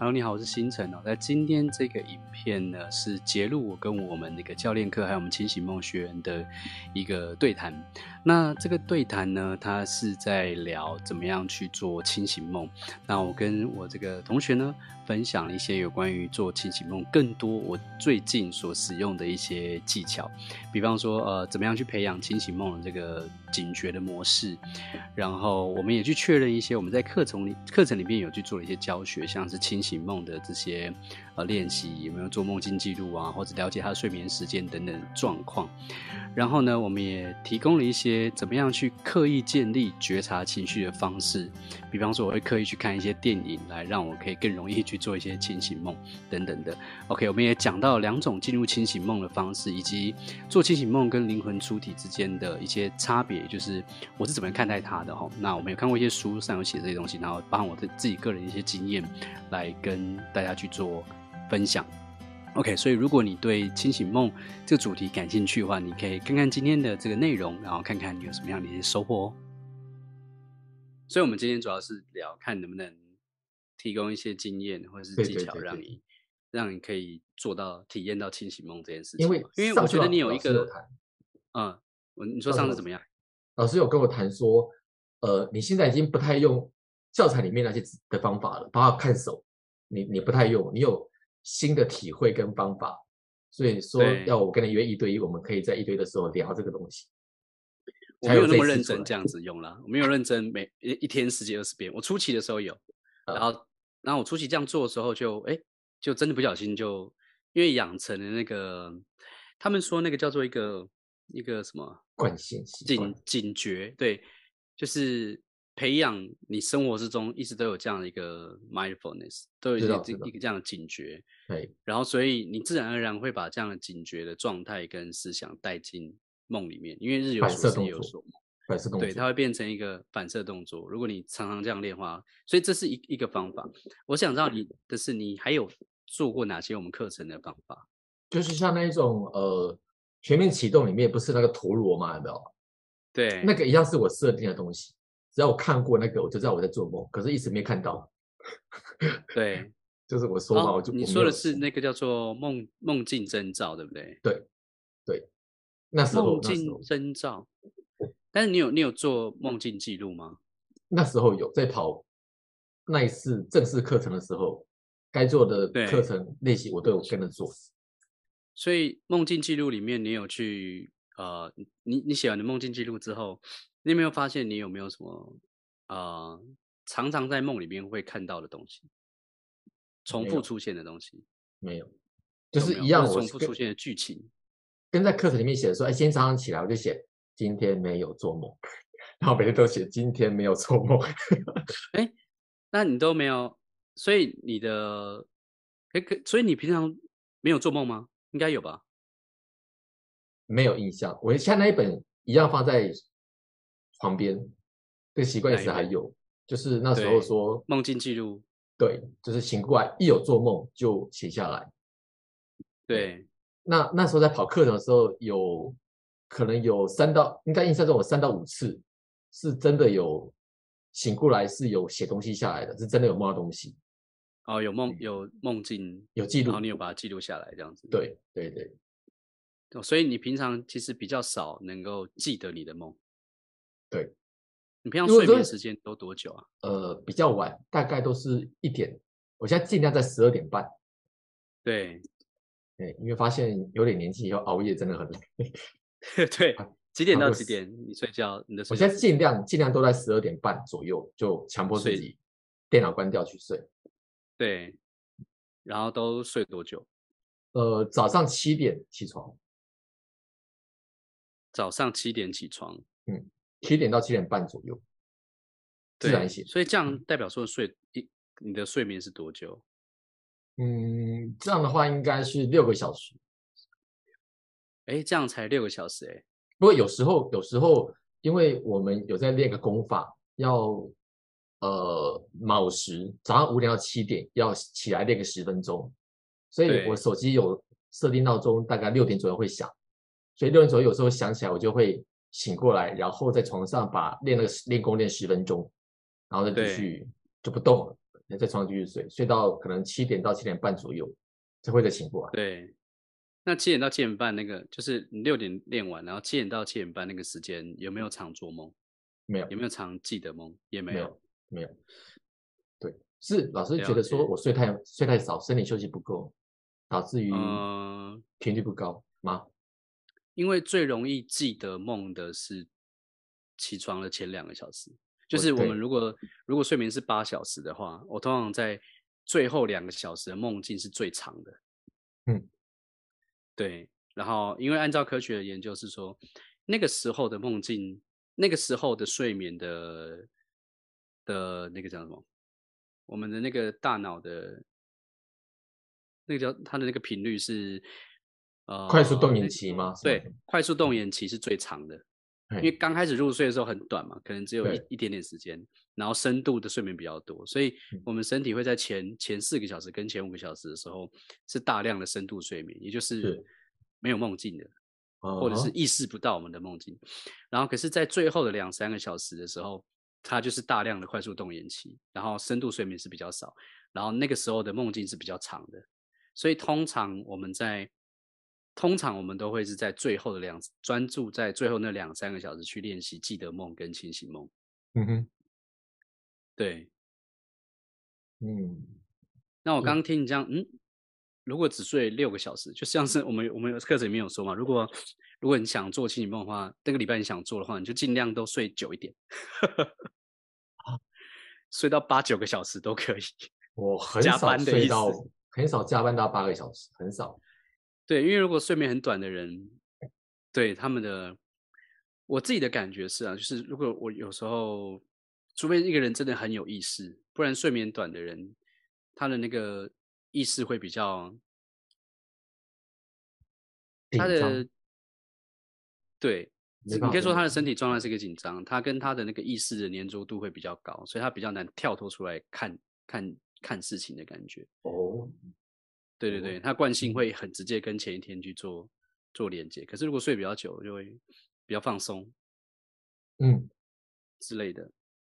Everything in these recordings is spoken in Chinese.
好你好，我是星辰哦。那今天这个影片呢，是节录我跟我们那个教练课还有我们清醒梦学员的一个对谈。那这个对谈呢，它是在聊怎么样去做清醒梦。那我跟我这个同学呢，分享了一些有关于做清醒梦更多我最近所使用的一些技巧，比方说呃，怎么样去培养清醒梦的这个警觉的模式。然后我们也去确认一些我们在课程里课程里面有去做了一些教学，像是清醒。醒梦的这些呃练习，有没有做梦境记录啊，或者了解他的睡眠时间等等状况？然后呢，我们也提供了一些怎么样去刻意建立觉察情绪的方式，比方说我会刻意去看一些电影，来让我可以更容易去做一些清醒梦等等的。OK，我们也讲到两种进入清醒梦的方式，以及做清醒梦跟灵魂出体之间的一些差别，就是我是怎么看待它的哈。那我们有看过一些书上有写这些东西，然后包含我的自己个人一些经验来跟大家去做分享。OK，所以如果你对清醒梦这个主题感兴趣的话，你可以看看今天的这个内容，然后看看你有什么样的一些收获哦。所以，我们今天主要是聊看能不能提供一些经验或者是技巧，让你让你可以做到体验到清醒梦这件事情。因为因为我觉得你有一个，嗯，我你说上次怎么样？老师有跟我谈说，呃，你现在已经不太用教材里面那些的方法了，包括看手，你你不太用，你有。新的体会跟方法，所以说要我跟你约一对一，我们可以在一对的时候聊这个东西。我没有那么认真这样子 用了，我没有认真每一一天十几二十遍。我初期的时候有，然后然后我初期这样做的时候就哎，就真的不小心就因为养成了那个，他们说那个叫做一个一个什么惯性警警觉，对，就是。培养你生活之中一直都有这样的一个 mindfulness，都有一个一个这样的警觉，对，然后所以你自然而然会把这样的警觉的状态跟思想带进梦里面，因为日有所思夜有所梦，反射动作，对，它会变成一个反射动作。如果你常常这样练的话，所以这是一一个方法。我想知道你的是，你还有做过哪些我们课程的方法？就是像那一种呃，全面启动里面不是那个陀螺吗？有没有？对，那个一样是我设定的东西。只要我看过那个，我就知道我在做梦，可是一直没看到。对，就是我说嘛，我就你说的是那个叫做梦梦境征兆，对不对？对，对，那时候梦境征兆。但是你有你有做梦境记录吗？那时候有在跑那一次正式课程的时候，该做的课程练习我都有跟着做。所以梦境记录里面，你有去呃，你你写完的梦境记录之后。你有没有发现，你有没有什么啊、呃？常常在梦里面会看到的东西，重复出现的东西？没有，就是一样，重复出现的剧情。跟在课程里面写的说，哎，今天早上起来我就写今天没有做梦，然后每天都写今天没有做梦。哎，那你都没有，所以你的，哎，所以你平常没有做梦吗？应该有吧？没有印象，我像那一本一样放在。旁边，这个习惯也是还有，就是那时候说梦境记录，对，就是醒过来一有做梦就写下来。对，那那时候在跑课程的时候，有可能有三到，应该印象中有三到五次，是真的有醒过来是有写东西下来的，是真的有梦到东西。哦，有梦有梦境有记录，然后你有把它记录下来，这样子。对对对，所以你平常其实比较少能够记得你的梦。对，你平常睡眠时间都多久啊？呃，比较晚，大概都是一点。我现在尽量在十二点半。对，对，因为发现有点年纪以后熬夜真的很累。对，几点到几点你睡觉？你的？我现在尽量尽量都在十二点半左右，就强迫自己电脑关掉去睡。对，然后都睡多久？呃，早上七点起床。早上七点起床，嗯。七点到七点半左右，自然醒。所以这样代表说睡一，你的睡眠是多久？嗯，这样的话应该是六个小时。哎，这样才六个小时哎。不过有时候，有时候因为我们有在练个功法，要呃卯时早上五点到七点要起来练个十分钟，所以我手机有设定闹钟，大概六点左右会响，所以六点左右有时候想起来，我就会。醒过来，然后在床上把练那个练功练十分钟，然后再继续就不动了。在床上继续睡，睡到可能七点到七点半左右才会再醒过来。对，那七点到七点半那个就是你六点练完，然后七点到七点半那个时间有没有常做梦？没有。有没有常记得梦？也没有。没有。没有。对，是老师觉得说我睡太睡太少，身体休息不够，导致于频率不高吗？因为最容易记得梦的是起床的前两个小时。就是我们如果如果睡眠是八小时的话，我通常在最后两个小时的梦境是最长的。嗯，对。然后，因为按照科学的研究是说，那个时候的梦境，那个时候的睡眠的的那个叫什么？我们的那个大脑的，那个叫它的那个频率是呃快速动眼期吗？对，快速动眼期是最长的。因为刚开始入睡的时候很短嘛，可能只有一一点点时间，然后深度的睡眠比较多，所以我们身体会在前前四个小时跟前五个小时的时候是大量的深度睡眠，也就是没有梦境的，或者是意识不到我们的梦境。然后可是，在最后的两三个小时的时候，它就是大量的快速动眼期，然后深度睡眠是比较少，然后那个时候的梦境是比较长的，所以通常我们在。通常我们都会是在最后的两专注在最后那两三个小时去练习记得梦跟清醒梦。嗯哼，对，嗯。那我刚刚听你这样，嗯，如果只睡六个小时，就像是我们我们课程里面有说嘛，如果如果你想做清醒梦的话，那个礼拜你想做的话，你就尽量都睡久一点，睡到八九个小时都可以。我 很少睡到，很少加班到八个小时，很少。对，因为如果睡眠很短的人，对他们的，我自己的感觉是啊，就是如果我有时候，除非一个人真的很有意识，不然睡眠短的人，他的那个意识会比较，他的，对，你可以说他的身体状态是一个紧张，他跟他的那个意识的粘着度会比较高，所以他比较难跳脱出来看看看事情的感觉。哦。对对对，它惯性会很直接跟前一天去做做连接，可是如果睡比较久，就会比较放松，嗯之类的。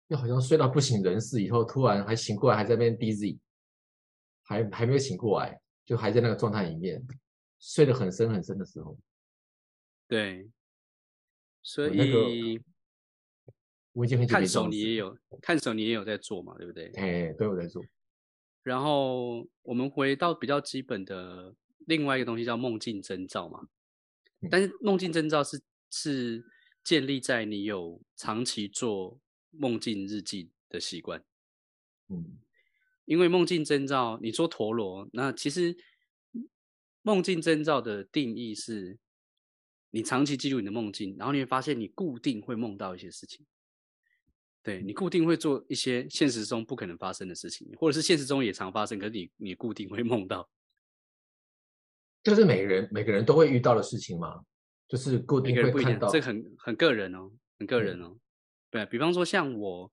又好像睡到不省人事以后，突然还醒过来，还在那边 dizzy，还还没有醒过来，就还在那个状态里面，睡得很深很深的时候。对，所以、那个、我已经很久没看守你也有看守你也有在做嘛，对不对？哎，都有在做。然后我们回到比较基本的另外一个东西，叫梦境征兆嘛。但是梦境征兆是是建立在你有长期做梦境日记的习惯。嗯，因为梦境征兆，你说陀螺，那其实梦境征兆的定义是，你长期记录你的梦境，然后你会发现你固定会梦到一些事情。对，你固定会做一些现实中不可能发生的事情，或者是现实中也常发生，可是你你固定会梦到，这是每个人每个人都会遇到的事情吗？就是固定会看到，这很很个人哦，很个人哦。嗯、对，比方说像我，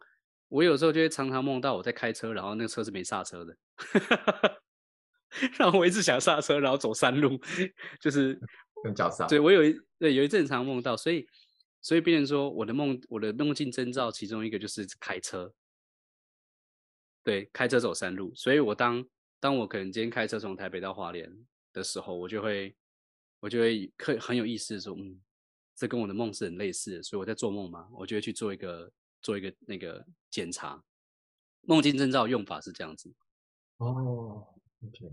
我有时候就会常常梦到我在开车，然后那个车是没刹车的，然后我一直想刹车，然后走山路，就是用脚刹。对，我有一对有一阵常梦到，所以。所以，变成说，我的梦，我的梦境征兆，其中一个就是开车，对，开车走山路。所以我当当我可能今天开车从台北到花莲的时候，我就会，我就会很很有意思的说，嗯，这跟我的梦是很类似的。所以我在做梦嘛，我就会去做一个做一个那个检查。梦境征兆用法是这样子。哦.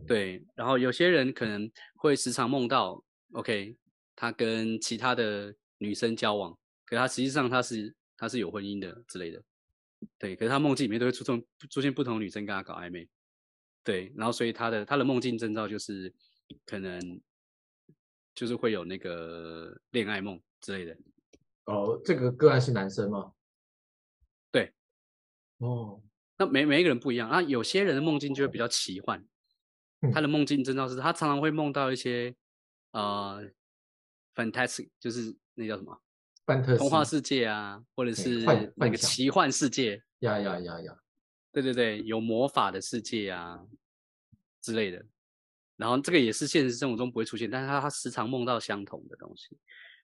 对。然后有些人可能会时常梦到，OK，他跟其他的。女生交往，可他实际上他是他是有婚姻的之类的，对，可是他梦境里面都会出现出现不同女生跟他搞暧昧，对，然后所以他的他的梦境征兆就是可能就是会有那个恋爱梦之类的。哦，这个个案是男生吗？对，哦，那每每一个人不一样那，有些人的梦境就会比较奇幻，嗯、他的梦境征兆是他常常会梦到一些呃 fantastic，就是。那叫什么？童话世界啊，或者是那个奇幻世界？呀呀呀呀！对对对，有魔法的世界啊之类的。然后这个也是现实生活中不会出现，但是他他时常梦到相同的东西。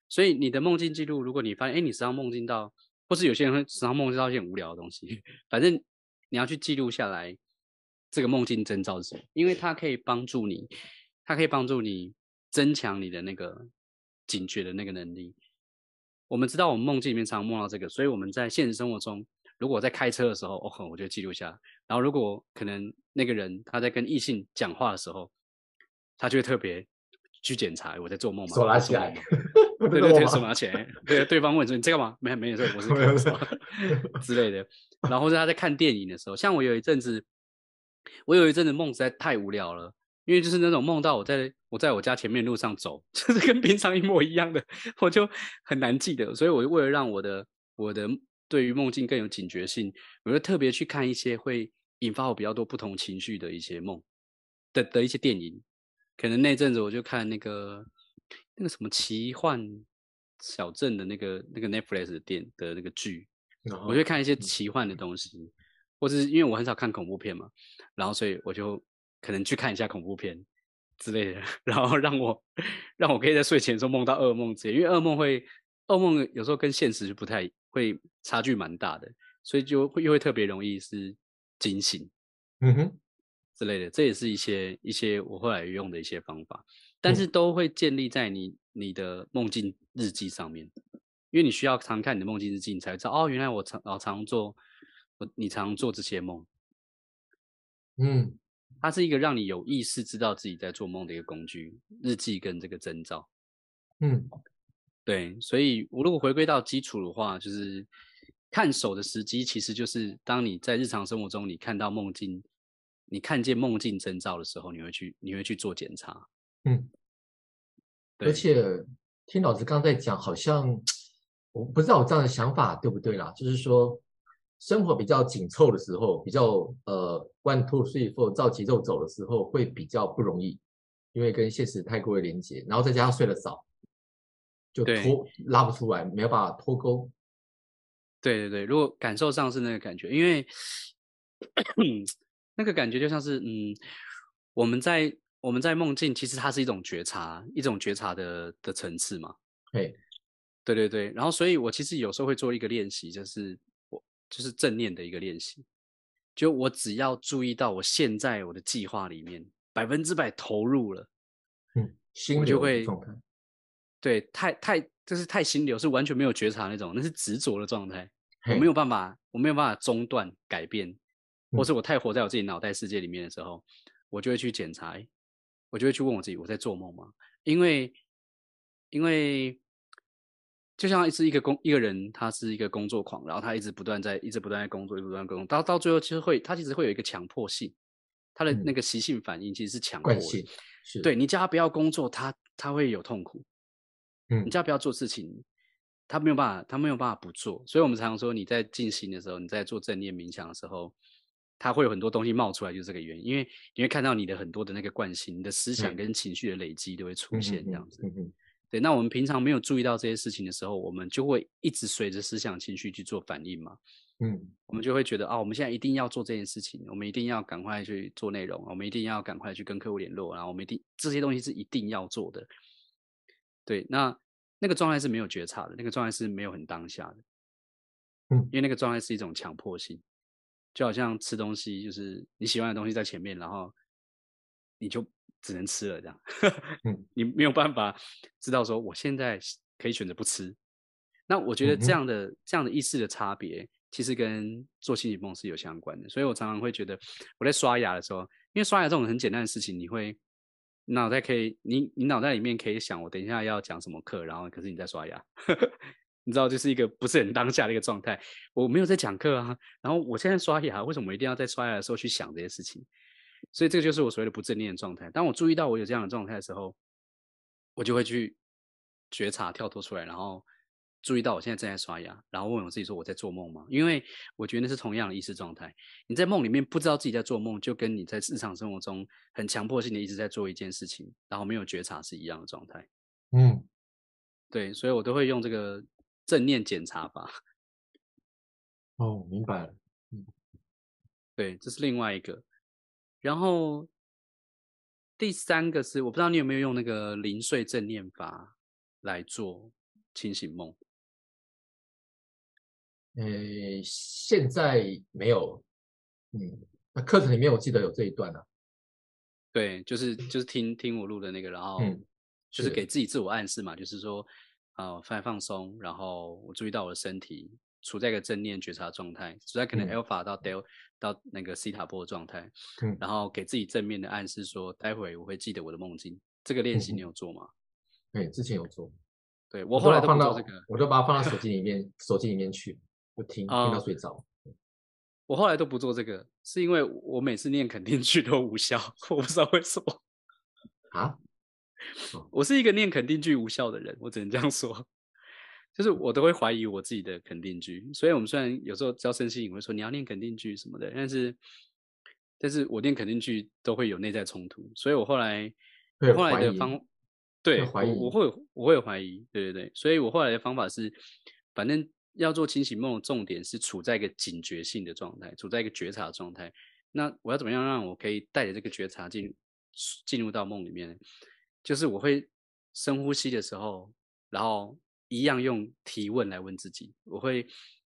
所以你的梦境记录，如果你发现，哎，你时常梦境到，或是有些人会时常梦境到一些很无聊的东西，反正你要去记录下来，这个梦境征兆是什么？因为它可以帮助你，它可以帮助你增强你的那个警觉的那个能力。我们知道，我们梦境里面常常梦到这个，所以我们在现实生活中，如果在开车的时候，哦，我就记录下。然后，如果可能那个人他在跟异性讲话的时候，他就会特别去检查我在做梦吗？手拿起来，对对对，手拿起来，对对方问说你在干嘛？没没事，我是干什么之类的。然后是他在看电影的时候，像我有一阵子，我有一阵子梦实在太无聊了。因为就是那种梦到我在我在我家前面路上走，就是跟平常一模一样的，我就很难记得。所以，我为了让我的我的对于梦境更有警觉性，我就特别去看一些会引发我比较多不同情绪的一些梦的的一些电影。可能那阵子我就看那个那个什么奇幻小镇的那个那个 Netflix 的电的那个剧，我就看一些奇幻的东西，或者是因为我很少看恐怖片嘛，然后所以我就。可能去看一下恐怖片之类的，然后让我让我可以在睡前的时候梦到噩梦之类，因为噩梦会噩梦有时候跟现实就不太会差距蛮大的，所以就会又会特别容易是惊醒，嗯哼。之类的，这也是一些一些我后来用的一些方法，但是都会建立在你你的梦境日记上面，因为你需要常看你的梦境日记，你才知道哦，原来我常老常做我你常做这些梦，嗯。它是一个让你有意识知道自己在做梦的一个工具，日记跟这个征兆。嗯，对，所以我如果回归到基础的话，就是看手的时机，其实就是当你在日常生活中你看到梦境，你看见梦境征兆的时候，你会去你会去做检查。嗯，而且听老师刚在讲，好像我不知道我这样的想法对不对啦，就是说。生活比较紧凑的时候，比较呃 one two three four 照节奏走的时候，会比较不容易，因为跟现实太过于连接，然后再加上睡得少，就脱拉不出来，没有办法脱钩。对对对，如果感受上是那个感觉，因为 那个感觉就像是嗯，我们在我们在梦境，其实它是一种觉察，一种觉察的的层次嘛。对，对对对，然后所以我其实有时候会做一个练习，就是。就是正念的一个练习，就我只要注意到我现在我的计划里面百分之百投入了，嗯，我就会，对，太太就是太心流，是完全没有觉察那种，那是执着的状态，我没有办法，我没有办法中断改变，或是我太活在我自己脑袋世界里面的时候，我就会去检查，我就会去问我自己，我在做梦吗？因为，因为。就像是一个工一个人，他是一个工作狂，然后他一直不断在一直不断在工作，一直不断工作，到到最后其实会他其实会有一个强迫性，他的那个习性反应其实是强迫性，对你叫他不要工作，他他会有痛苦，嗯，你叫他不要做事情，他没有办法，他没有办法不做，所以我们常常说你在进行的时候，你在做正念冥想的时候，他会有很多东西冒出来，就是这个原因，因为你会看到你的很多的那个惯性，你的思想跟情绪的累积都会出现这样子。嗯嗯对，那我们平常没有注意到这些事情的时候，我们就会一直随着思想情绪去做反应嘛。嗯，我们就会觉得啊、哦，我们现在一定要做这件事情，我们一定要赶快去做内容，我们一定要赶快去跟客户联络，然后我们一定这些东西是一定要做的。对，那那个状态是没有觉察的，那个状态是没有很当下的。嗯，因为那个状态是一种强迫性，就好像吃东西，就是你喜欢的东西在前面，然后你就。只能吃了这样，你没有办法知道说我现在可以选择不吃。那我觉得这样的、嗯、这样的意识的差别，其实跟做清醒梦是有相关的。所以我常常会觉得，我在刷牙的时候，因为刷牙这种很简单的事情，你会脑袋可以，你你脑袋里面可以想，我等一下要讲什么课，然后可是你在刷牙，你知道，就是一个不是很当下的一个状态。我没有在讲课啊，然后我现在刷牙，为什么我一定要在刷牙的时候去想这些事情？所以这个就是我所谓的不正念的状态。当我注意到我有这样的状态的时候，我就会去觉察、跳脱出来，然后注意到我现在正在刷牙，然后问我自己说：“我在做梦吗？”因为我觉得那是同样的意识状态。你在梦里面不知道自己在做梦，就跟你在日常生活中很强迫性的一直在做一件事情，然后没有觉察是一样的状态。嗯，对，所以我都会用这个正念检查法。哦，明白了。嗯，对，这是另外一个。然后第三个是，我不知道你有没有用那个零碎正念法来做清醒梦。呃，现在没有。嗯，那课程里面我记得有这一段啊。对，就是就是听听我录的那个，然后就是给自己自我暗示嘛，就是说啊，放、呃、放松，然后我注意到我的身体处在一个正念觉察状态，处在可能 alpha 到 del、嗯、到那个西塔波的状态，嗯，然后给自己正面的暗示说，待会我会记得我的梦境。这个练习你有做吗？对、嗯，之前有做。对我后来都放到这个，我就把它放到手机里面，手机里面去，就听听到睡着。我后来都不做这个，是因为我每次念肯定句都无效，我不知道为什么啊。我是一个念肯定句无效的人，我只能这样说，就是我都会怀疑我自己的肯定句。所以我们虽然有时候教身心灵会说你要念肯定句什么的，但是，但是我念肯定句都会有内在冲突，所以我后来，我后来的方，对，我我会我会有怀疑，对对对，所以我后来的方法是，反正。要做清醒梦的重点是处在一个警觉性的状态，处在一个觉察的状态。那我要怎么样让我可以带着这个觉察进进入到梦里面？就是我会深呼吸的时候，然后一样用提问来问自己。我会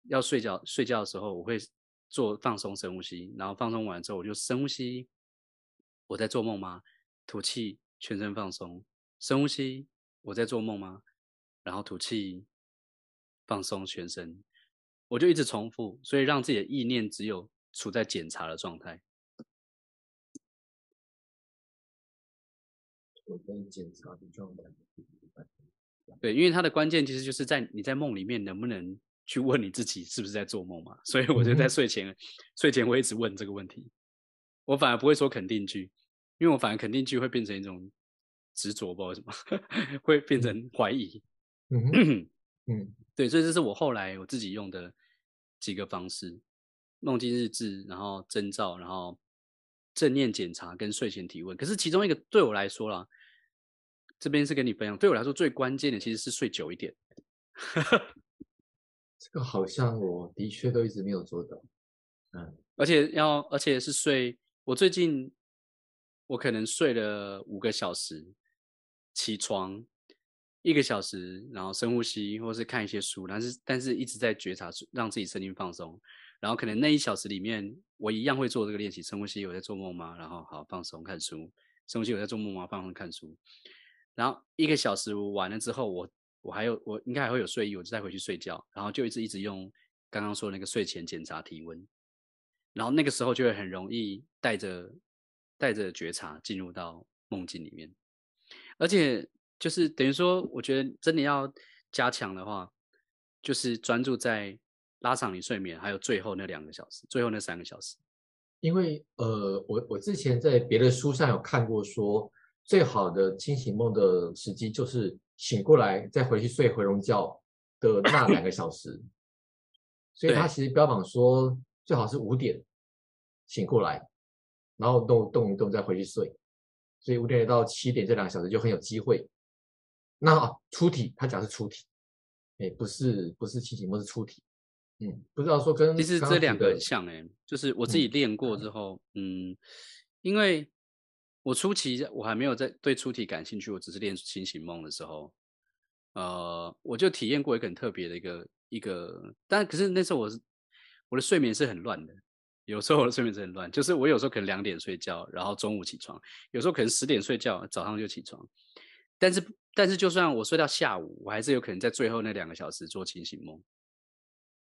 要睡觉睡觉的时候，我会做放松深呼吸，然后放松完之后，我就深呼吸。我在做梦吗？吐气，全身放松。深呼吸，我在做梦吗？然后吐气。放松全身，我就一直重复，所以让自己的意念只有处在检查的状态。检查的状态。对，因为它的关键其实就是在你在梦里面能不能去问你自己是不是在做梦嘛？所以我就在睡前，嗯、睡前我一直问这个问题。我反而不会说肯定句，因为我反而肯定句会变成一种执着，不知道为什么 会变成怀疑。嗯嗯。对，所以这是我后来我自己用的几个方式：梦境日志，然后征兆，然后正念检查跟睡前提问。可是其中一个对我来说啦，这边是跟你分享，对我来说最关键的其实是睡久一点。这个好像我的确都一直没有做到。嗯，而且要，而且是睡，我最近我可能睡了五个小时，起床。一个小时，然后深呼吸，或是看一些书，但是但是一直在觉察，让自己身心放松。然后可能那一小时里面，我一样会做这个练习：深呼吸，我在做梦吗？然后好放松，看书。深呼吸，我在做梦吗？放松，看书。然后一个小时完了之后，我我还有我应该还会有睡意，我就再回去睡觉。然后就一直一直用刚刚说的那个睡前检查体温。然后那个时候就会很容易带着带着觉察进入到梦境里面，而且。就是等于说，我觉得真的要加强的话，就是专注在拉长你睡眠，还有最后那两个小时，最后那三个小时。因为呃，我我之前在别的书上有看过说，说最好的清醒梦的时机就是醒过来再回去睡回笼觉的那两个小时。所以他其实标榜说最好是五点醒过来，然后动动一动再回去睡，所以五点到七点这两个小时就很有机会。那出体，他讲是出体，哎，不是不是清醒梦，是出体。嗯，不知道说跟其实这两个很像哎，就是我自己练过之后，嗯，嗯，因为我初期我还没有在对出体感兴趣，我只是练清醒梦的时候，呃，我就体验过一个很特别的一个一个，但可是那时候我是我的睡眠是很乱的，有时候我的睡眠是很乱，就是我有时候可能两点睡觉，然后中午起床，有时候可能十点睡觉，早上就起床，但是。但是，就算我睡到下午，我还是有可能在最后那两个小时做清醒梦。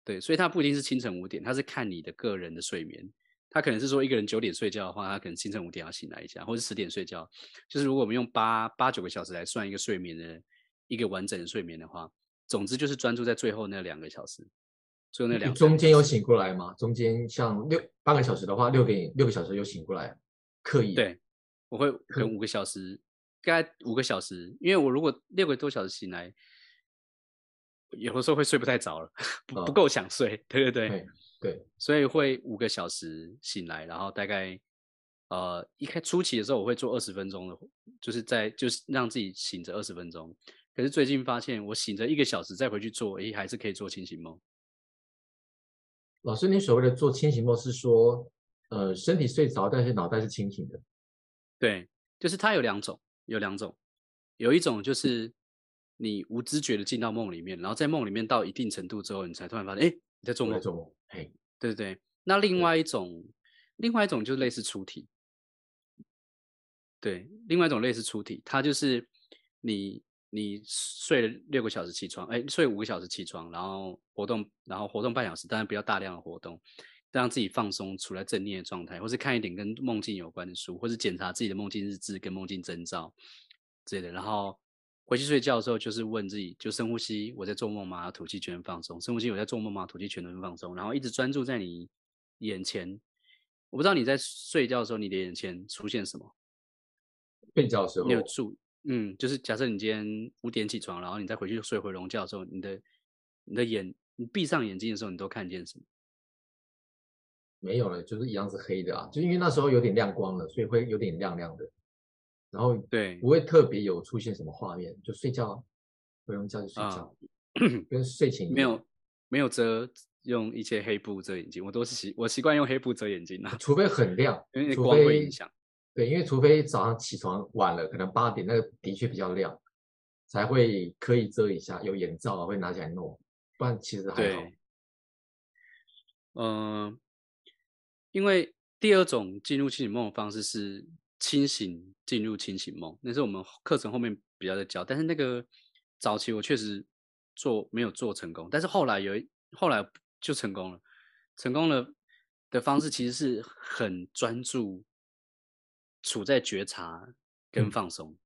对，所以它不一定是清晨五点，它是看你的个人的睡眠。它可能是说，一个人九点睡觉的话，他可能清晨五点要醒来一下，或者十点睡觉。就是如果我们用八八九个小时来算一个睡眠的一个完整的睡眠的话，总之就是专注在最后那两个小时。最后那两个中间有醒过来吗？中间像六八个小时的话，六点六个小时有醒过来，刻意。对，我会可能五个小时。大概五个小时，因为我如果六个多小时醒来，有的时候会睡不太着了，不不够想睡，对对对对，所以会五个小时醒来，然后大概呃一开初期的时候我会做二十分钟的，就是在就是让自己醒着二十分钟，可是最近发现我醒着一个小时再回去做，诶还是可以做清醒梦。老师，你所谓的做清醒梦是说，呃身体睡着，但是脑袋是清醒的？对，就是它有两种。有两种，有一种就是你无知觉的进到梦里面，然后在梦里面到一定程度之后，你才突然发现，哎，你在做梦。做梦。嘿，对对对。那另外一种，另外一种就是类似出题，对，另外一种类似出题，它就是你你睡了六个小时起床，哎，睡五个小时起床，然后活动，然后活动半小时，当然不要大量的活动，让自己放松，处在正念的状态，或是看一点跟梦境有关的书，或是检查自己的梦境日志跟梦境征兆之类的，然后。回去睡觉的时候，就是问自己，就深呼吸，我在做梦吗？吐气全放松，深呼吸，我在做梦吗？吐气全能放松，然后一直专注在你眼前。我不知道你在睡觉的时候，你的眼前出现什么？睡觉的时候，你有注，嗯，就是假设你今天五点起床，然后你再回去睡回笼觉的时候，你的你的眼，你闭上眼睛的时候，你都看见什么？没有了，就是一样是黑的啊，就因为那时候有点亮光了，所以会有点亮亮的。然后对，不会特别有出现什么画面，就睡觉，不用叫就睡觉，啊、跟睡前没有没有遮，用一些黑布遮眼睛，我都是习我习惯用黑布遮眼睛啊，除非很亮，因为光会影响。对，因为除非早上起床晚了，可能八点那个的确比较亮，才会刻意遮一下，有眼罩啊会拿起来弄，不然其实还好。嗯、呃，因为第二种进入清醒梦的方式是。清醒进入清醒梦，那是我们课程后面比较在教，但是那个早期我确实做没有做成功，但是后来有一后来就成功了，成功了的方式其实是很专注，处在觉察跟放松，嗯、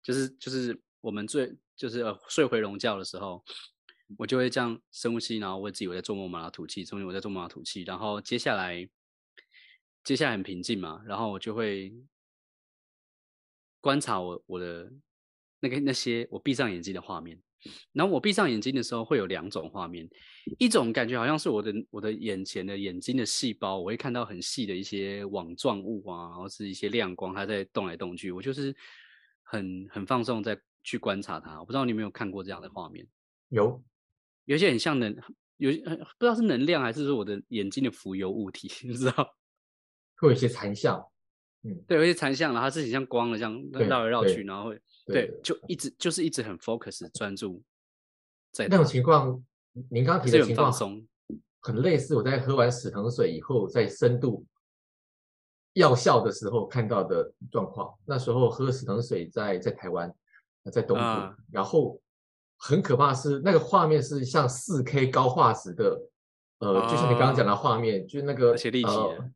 就是就是我们最就是呃睡回笼觉的时候，我就会这样深呼吸，然后问自己我在做梦吗？吐气，中间我在做梦吗？吐气，然后接下来接下来很平静嘛，然后我就会。观察我我的那个那些我闭上眼睛的画面，然后我闭上眼睛的时候会有两种画面，一种感觉好像是我的我的眼前的眼睛的细胞，我会看到很细的一些网状物啊，然后是一些亮光，它在动来动去，我就是很很放松在去观察它。我不知道你有没有看过这样的画面？有，有些很像能有不知道是能量还是说我的眼睛的浮游物体，你知道？会有一些残像。嗯，对，有些残像，然后它是很像光的，这样绕来绕去，然后会，对，对，就一直就是一直很 focus 专注在那种情况。您刚刚提的情况很类似，我在喝完死藤水以后，在深度药效的时候看到的状况。那时候喝死藤水在在台湾，在东部，啊、然后很可怕是那个画面是像四 K 高画质的，呃，啊、就像你刚刚讲的画面，就是那个而且立体、呃，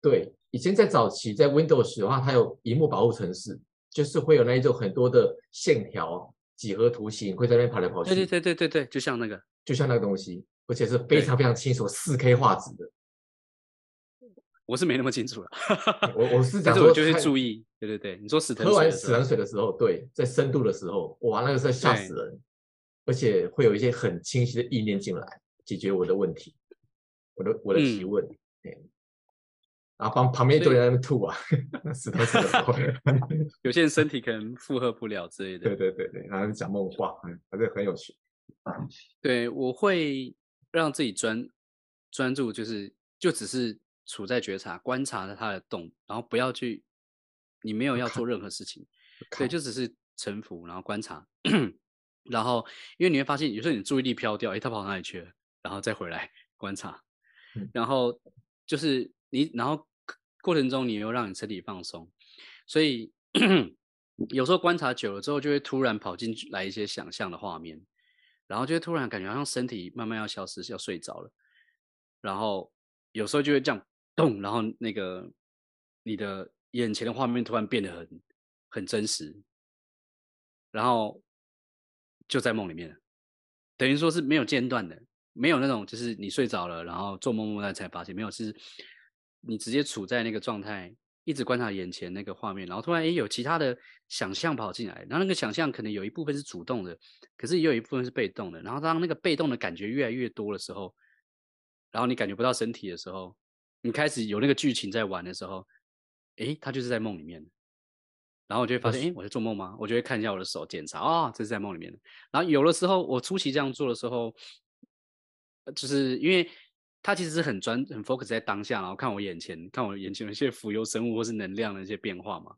对。以前在早期在 Windows 的话，它有萤幕保护程式，就是会有那一种很多的线条、几何图形会在那边跑来跑去。对对对对对，就像那个，就像那个东西，而且是非常非常清楚，四 K 画质的。我是没那么清楚了，我我是 讲说，但是我就是注意。对对对，你说死藤水，喝完死藤水的时候，对，在深度的时候，哇，那个时候吓死人，而且会有一些很清晰的意念进来，解决我的问题，我的我的提问。嗯然后旁旁边一堆人吐啊，死死的时候，有些人身体可能负荷不了之类的。对对对对，然后讲梦话，反正很有趣。对，我会让自己专专注，就是就只是处在觉察，观察它的动，然后不要去，你没有要做任何事情，对，就只是臣服，然后观察，然后因为你会发现，有时候你注意力飘掉，哎，他跑哪里去了？然后再回来 观察，然后就是你，然后。过程中，你又让你身体放松，所以 有时候观察久了之后，就会突然跑进来一些想象的画面，然后就会突然感觉好像身体慢慢要消失，要睡着了。然后有时候就会这样咚，然后那个你的眼前的画面突然变得很很真实，然后就在梦里面，等于说是没有间断的，没有那种就是你睡着了，然后做梦梦到才发现，没有是。你直接处在那个状态，一直观察眼前那个画面，然后突然诶有其他的想象跑进来，然后那个想象可能有一部分是主动的，可是也有一部分是被动的。然后当那个被动的感觉越来越多的时候，然后你感觉不到身体的时候，你开始有那个剧情在玩的时候，诶，他就是在梦里面。然后我就会发现，诶，我在做梦吗？我就会看一下我的手检查，啊、哦，这是在梦里面的。然后有的时候我初期这样做的时候，就是因为。他其实是很专很 focus 在当下，然后看我眼前，看我眼前有一些浮游生物或是能量的一些变化嘛。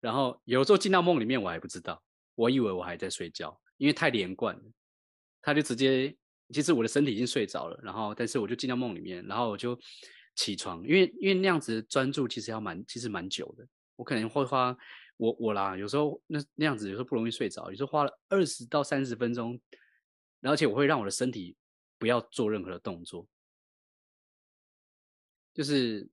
然后有时候进到梦里面，我还不知道，我以为我还在睡觉，因为太连贯了。他就直接，其实我的身体已经睡着了，然后但是我就进到梦里面，然后我就起床，因为因为那样子专注其实要蛮其实蛮久的，我可能会花我我啦，有时候那那样子有时候不容易睡着，有时候花了二十到三十分钟，而且我会让我的身体不要做任何的动作，就是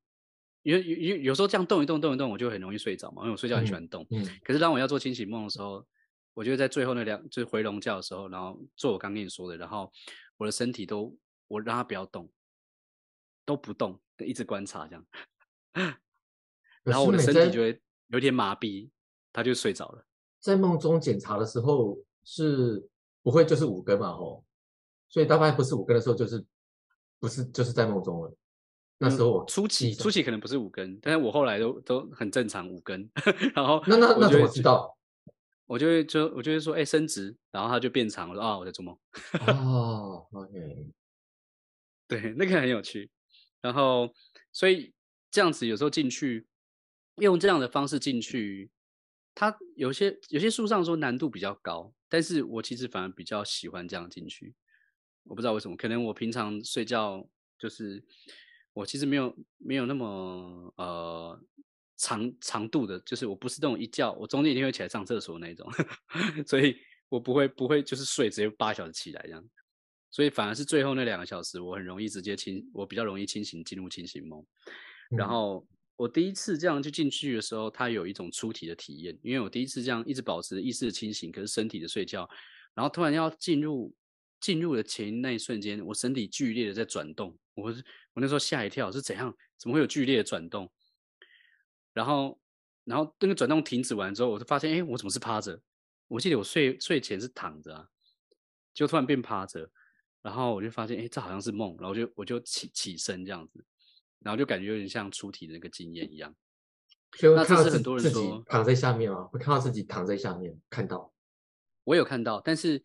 有有有有时候这样动一动动一动，我就很容易睡着嘛，因为我睡觉很喜欢动，嗯，可是当我要做清醒梦的时候。我就在最后那两就是回笼觉的时候，然后做我刚跟你说的，然后我的身体都我让它不要动，都不动，一直观察这样，然后我的身体就会有点麻痹，他就睡着了。在梦中检查的时候是不会就是五根嘛吼，所以大概不是五根的时候就是不是就是在梦中了。那时候我初期初期可能不是五根，但是我后来都都很正常五根，然后那那那怎么知道？我就会就我就会说，哎、欸，伸直，然后它就变长了。啊，我在做梦。哦，OK，对，那个很有趣。然后，所以这样子有时候进去，用这样的方式进去，它有些有些书上说难度比较高，但是我其实反而比较喜欢这样进去。我不知道为什么，可能我平常睡觉就是我其实没有没有那么呃。长长度的，就是我不是那种一觉，我中间一定会起来上厕所那种，所以我不会不会就是睡直接八小时起来这样，所以反而是最后那两个小时，我很容易直接清，我比较容易清醒进入清醒梦。然后我第一次这样就进去的时候，它有一种出体的体验，因为我第一次这样一直保持意识的清醒，可是身体的睡觉，然后突然要进入进入的前那一瞬间，我身体剧烈的在转动，我我那时候吓一跳，是怎样？怎么会有剧烈的转动？然后，然后那个转动停止完之后，我就发现，哎，我怎么是趴着？我记得我睡睡前是躺着啊，就突然变趴着，然后我就发现，哎，这好像是梦，然后就我就起起身这样子，然后就感觉有点像出体的那个经验一样。那这是很多人说躺在下面吗？会看到自己躺在下面，看到。我有看到，但是，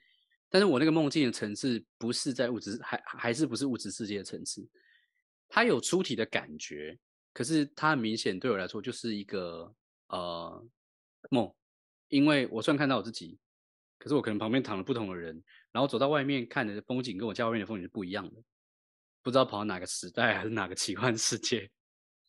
但是我那个梦境的层次不是在物质，还还是不是物质世界的层次，它有出体的感觉。可是它很明显对我来说就是一个呃梦，因为我虽然看到我自己，可是我可能旁边躺了不同的人，然后走到外面看的风景跟我家外面的风景是不一样的，不知道跑到哪个时代还是哪个奇幻世界。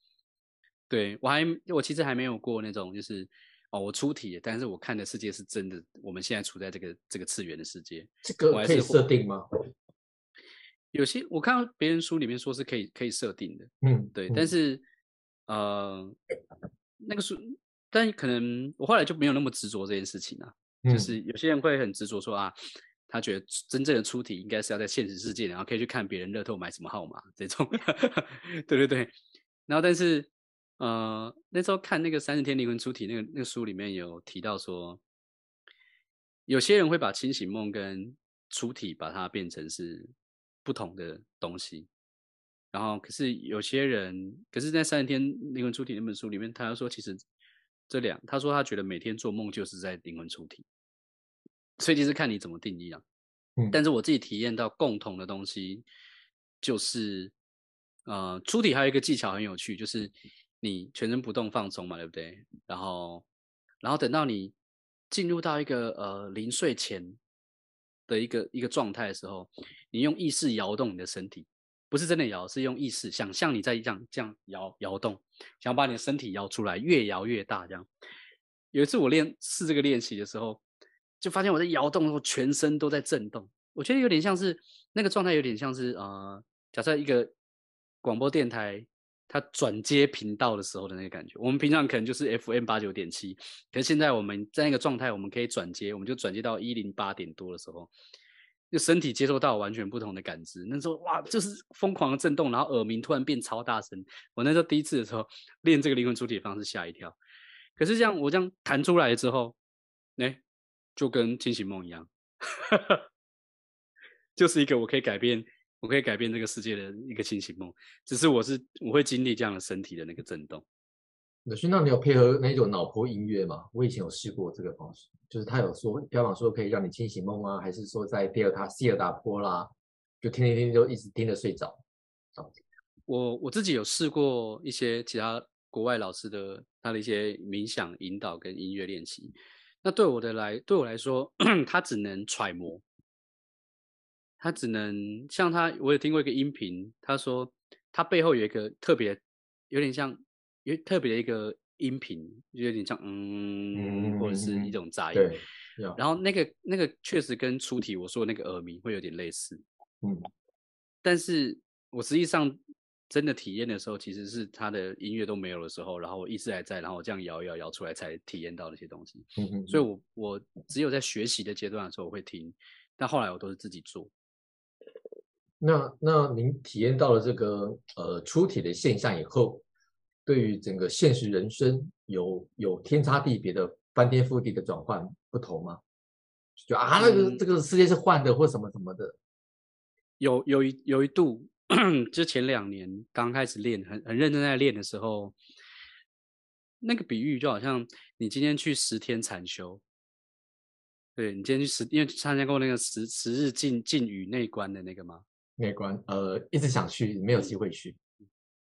对，我还我其实还没有过那种就是哦我出题，但是我看的世界是真的，我们现在处在这个这个次元的世界，这个可以设定吗？有些我看到别人书里面说是可以可以设定的，嗯，对，但是。呃，那个书，但可能我后来就没有那么执着这件事情啊。嗯、就是有些人会很执着说啊，他觉得真正的出题应该是要在现实世界，然后可以去看别人乐透买什么号码这种。对对对。然后，但是呃，那时候看那个三十天灵魂出体那个那个书里面有提到说，有些人会把清醒梦跟出体把它变成是不同的东西。然后，可是有些人，可是，在三十天灵魂出体那本书里面，他又说，其实这两，他说他觉得每天做梦就是在灵魂出体，所以就是看你怎么定义啊。嗯，但是我自己体验到共同的东西，就是，呃，出体还有一个技巧很有趣，就是你全身不动放松嘛，对不对？然后，然后等到你进入到一个呃临睡前的一个一个状态的时候，你用意识摇动你的身体。不是真的摇，是用意识想象你在这样这样摇摇动，想把你的身体摇出来，越摇越大。这样有一次我练试这个练习的时候，就发现我在摇动的时候，全身都在震动。我觉得有点像是那个状态，有点像是呃，假设一个广播电台它转接频道的时候的那个感觉。我们平常可能就是 FM 八九点七，可是现在我们在那个状态，我们可以转接，我们就转接到一零八点多的时候。就身体接收到完全不同的感知，那时候哇，就是疯狂的震动，然后耳鸣突然变超大声。我那时候第一次的时候练这个灵魂出体的方式，吓一跳。可是这样我这样弹出来之后，哎、就跟清醒梦一样，就是一个我可以改变，我可以改变这个世界的一个清醒梦。只是我是我会经历这样的身体的那个震动。那勋，那你有配合那种脑波音乐吗？我以前有试过这个方式，就是他有说标榜说可以让你清醒梦啊，还是说在第二塔希尔达波啦，就听听听就一直听着睡着。我我自己有试过一些其他国外老师的他的一些冥想引导跟音乐练习，那对我的来对我来说，他只能揣摩，他只能像他，我有听过一个音频，他说他背后有一个特别，有点像有特别的一个音频，就有点像嗯，嗯或者是一种杂音。对。然后那个那个确实跟出题我说的那个耳鸣会有点类似。嗯。但是我实际上真的体验的时候，其实是他的音乐都没有的时候，然后我意识还在，然后我这样摇一摇摇出来才体验到那些东西。嗯嗯。所以我我只有在学习的阶段的时候我会听，但后来我都是自己做。那那您体验到了这个呃出体的现象以后，对于整个现实人生有有天差地别的翻天覆地的转换不同吗？就啊那个、嗯、这个世界是换的或什么什么的，有有一有一度，就前两年刚开始练很很认真在练的时候，那个比喻就好像你今天去十天禅修。对，你今天去十，因为参加过那个十十日禁禁语内观的那个吗？内观，呃，一直想去，没有机会去。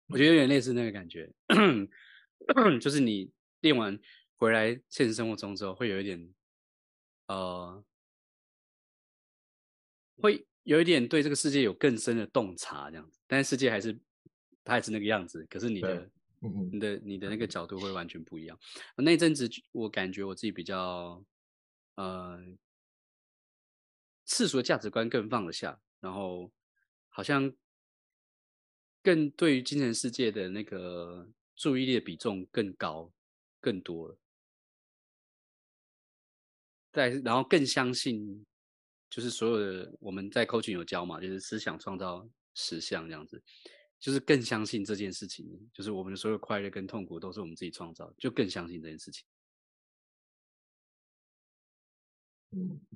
我觉得有点类似那个感觉，就是你练完回来现实生活中之后，会有一点，呃，会有一点对这个世界有更深的洞察这样子。但是世界还是它还是那个样子，可是你的、嗯、你的你的那个角度会完全不一样。那阵子我感觉我自己比较，呃，世俗的价值观更放得下，然后。好像更对于精神世界的那个注意力的比重更高、更多了。再然后更相信，就是所有的我们在 coaching 有教嘛，就是思想创造实相这样子，就是更相信这件事情，就是我们的所有快乐跟痛苦都是我们自己创造，就更相信这件事情。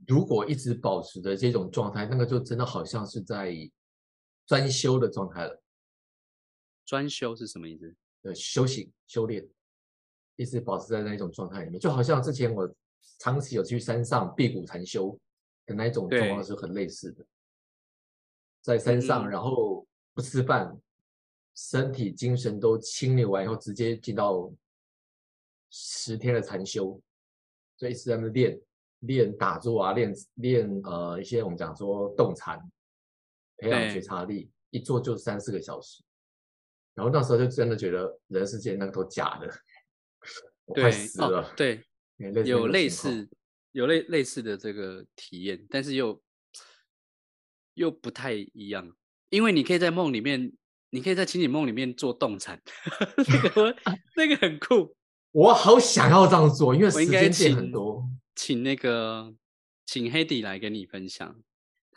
如果一直保持着这种状态，那个就真的好像是在。专修的状态了。专修是什么意思？呃，修行、修炼，一直保持在那一种状态里面，就好像之前我长期有去山上辟谷禅修的那一种状况是很类似的。在山上，然后不吃饭，身体精神都清理完以后，直接进到十天的禅修，所以一直在那练练打坐啊，练练呃一些我们讲说动禅。培养觉察力，一做就三四个小时，然后那时候就真的觉得人世间那个都假的，我快死了。哦、对，有类似有类类似的这个体验，但是又又不太一样，因为你可以在梦里面，你可以在情景梦里面做动产，那个 那个很酷。我好想要这样做，因为时间点很多，请，请那个请黑迪来跟你分享。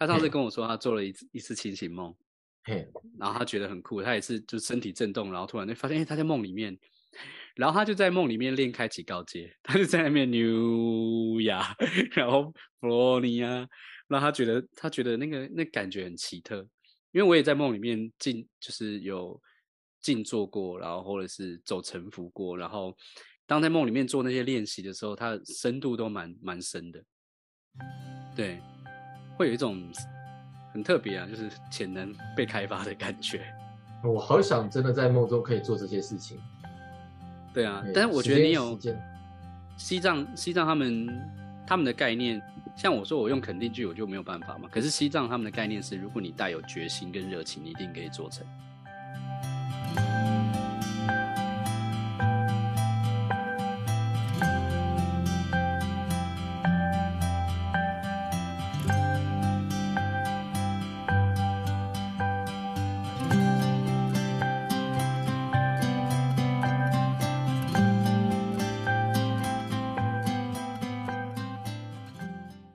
他上次跟我说，他做了一次一次清醒梦，嘿然后他觉得很酷。他也是就身体震动，然后突然就发现，哎，他在梦里面，然后他就在梦里面练开启高阶，他就在那边牛呀，然后弗洛尼亚，然后他觉得他觉得那个那感觉很奇特，因为我也在梦里面静，就是有静坐过，然后或者是走沉浮过，然后当在梦里面做那些练习的时候，它深度都蛮蛮深的，对。会有一种很特别啊，就是潜能被开发的感觉。我好想真的在梦中可以做这些事情。对啊，但是我觉得你有西藏，西藏他们他们的概念，像我说我用肯定句，我就没有办法嘛。可是西藏他们的概念是，如果你带有决心跟热情，你一定可以做成。